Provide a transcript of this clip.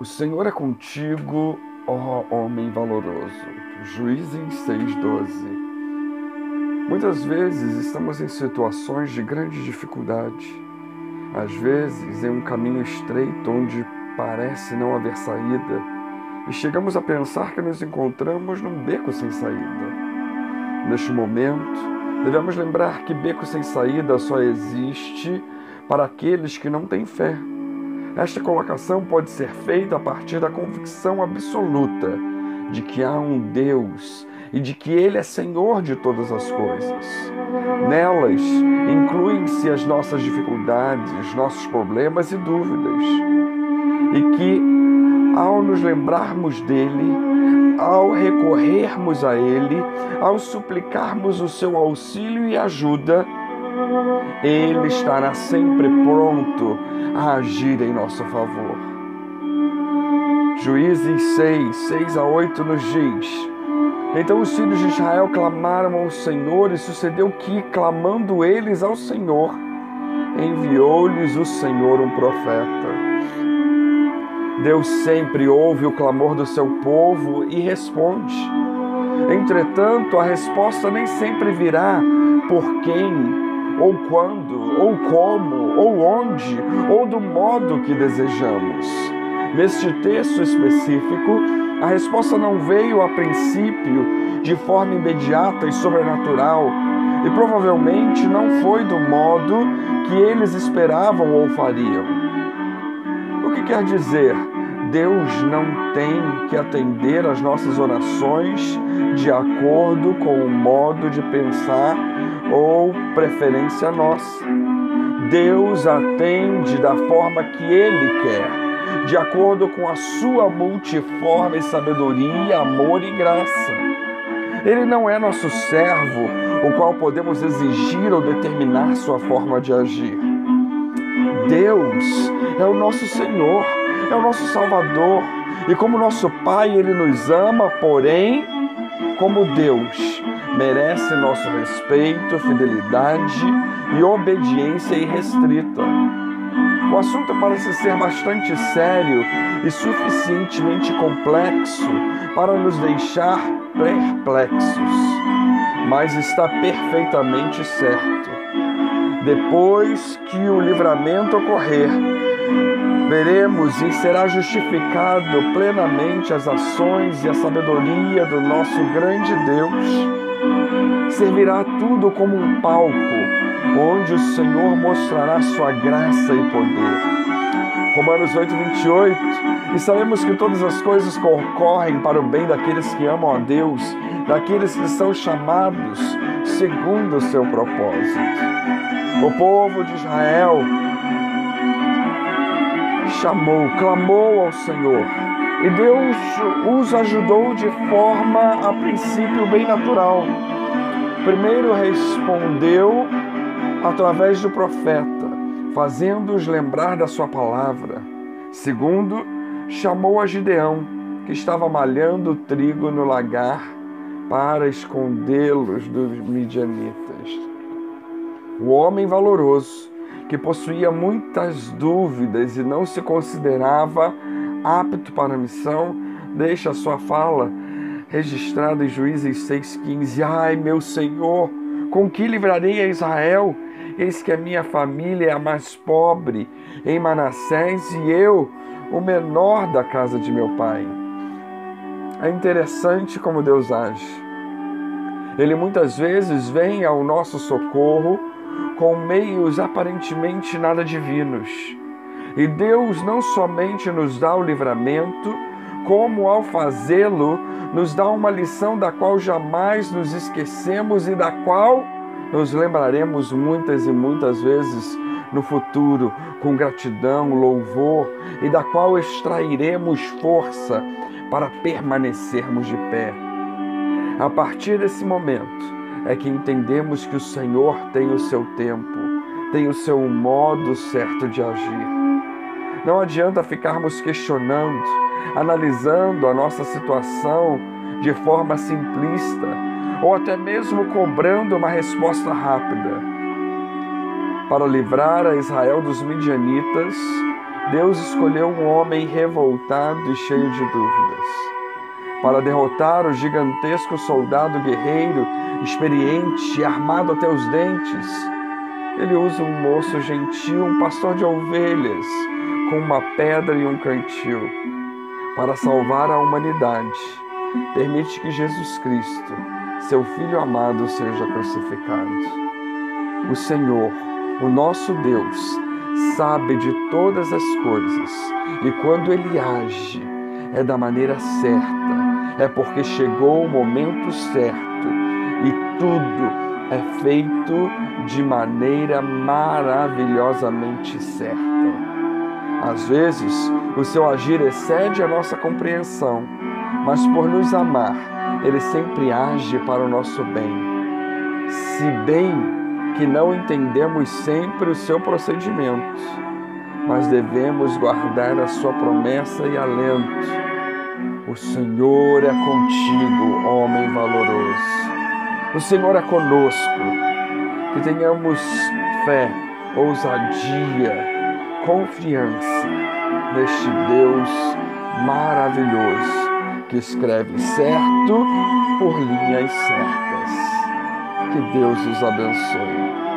O Senhor é contigo, ó homem valoroso. Juízes 6,12. Muitas vezes estamos em situações de grande dificuldade. Às vezes em um caminho estreito onde parece não haver saída, e chegamos a pensar que nos encontramos num beco sem saída. Neste momento, devemos lembrar que beco sem saída só existe para aqueles que não têm fé. Esta colocação pode ser feita a partir da convicção absoluta de que há um Deus e de que Ele é Senhor de todas as coisas. Nelas incluem-se as nossas dificuldades, nossos problemas e dúvidas. E que, ao nos lembrarmos dele, ao recorrermos a Ele, ao suplicarmos o seu auxílio e ajuda, Ele estará sempre pronto a agir em nosso favor. Juízes 6, 6 a 8 nos diz: Então os filhos de Israel clamaram ao Senhor, e sucedeu que, clamando eles ao Senhor, enviou-lhes o Senhor um profeta. Deus sempre ouve o clamor do seu povo e responde. Entretanto, a resposta nem sempre virá por quem ou quando, ou como, ou onde, ou do modo que desejamos. Neste texto específico, a resposta não veio a princípio de forma imediata e sobrenatural, e provavelmente não foi do modo que eles esperavam ou fariam. O que quer dizer? Deus não tem que atender às nossas orações de acordo com o modo de pensar ou preferência nossa. Deus atende da forma que Ele quer, de acordo com a sua multiforme sabedoria, amor e graça. Ele não é nosso servo, o qual podemos exigir ou determinar sua forma de agir. Deus é o nosso Senhor é o nosso Salvador. E como nosso Pai, Ele nos ama, porém, como Deus, merece nosso respeito, fidelidade e obediência irrestrita. O assunto parece ser bastante sério e suficientemente complexo para nos deixar perplexos, mas está perfeitamente certo. Depois que o livramento ocorrer, veremos e será justificado plenamente as ações e a sabedoria do nosso grande Deus. Servirá tudo como um palco, onde o Senhor mostrará sua graça e poder. Romanos 8, 28. E sabemos que todas as coisas concorrem para o bem daqueles que amam a Deus, daqueles que são chamados segundo o seu propósito. O povo de Israel chamou, clamou ao Senhor. E Deus os ajudou de forma, a princípio, bem natural. Primeiro respondeu através do profeta, fazendo-os lembrar da sua palavra. Segundo, chamou a Gideão, que estava malhando trigo no lagar para escondê-los dos midianitas. O homem valoroso que possuía muitas dúvidas e não se considerava apto para a missão, deixa sua fala registrada em Juízes 6,15: Ai, meu Senhor, com que livrarei a Israel? Eis que a minha família é a mais pobre em Manassés e eu, o menor da casa de meu pai. É interessante como Deus age. Ele muitas vezes vem ao nosso socorro com meios aparentemente nada divinos. E Deus não somente nos dá o livramento, como ao fazê-lo, nos dá uma lição da qual jamais nos esquecemos e da qual nos lembraremos muitas e muitas vezes no futuro, com gratidão, louvor, e da qual extrairemos força para permanecermos de pé. A partir desse momento, é que entendemos que o Senhor tem o seu tempo, tem o seu modo certo de agir. Não adianta ficarmos questionando, analisando a nossa situação de forma simplista ou até mesmo cobrando uma resposta rápida. Para livrar a Israel dos midianitas, Deus escolheu um homem revoltado e cheio de dúvidas. Para derrotar o gigantesco soldado guerreiro, experiente e armado até os dentes, ele usa um moço gentil, um pastor de ovelhas, com uma pedra e um cantil. Para salvar a humanidade, permite que Jesus Cristo, seu Filho amado, seja crucificado. O Senhor, o nosso Deus, sabe de todas as coisas e quando ele age é da maneira certa, é porque chegou o momento certo e tudo é feito de maneira maravilhosamente certa. Às vezes, o seu agir excede a nossa compreensão, mas por nos amar, ele sempre age para o nosso bem. Se bem que não entendemos sempre o seu procedimento, mas devemos guardar a sua promessa e alento. O Senhor é contigo, homem valoroso. O Senhor é conosco. Que tenhamos fé, ousadia, confiança neste Deus maravilhoso que escreve certo por linhas certas. Que Deus os abençoe.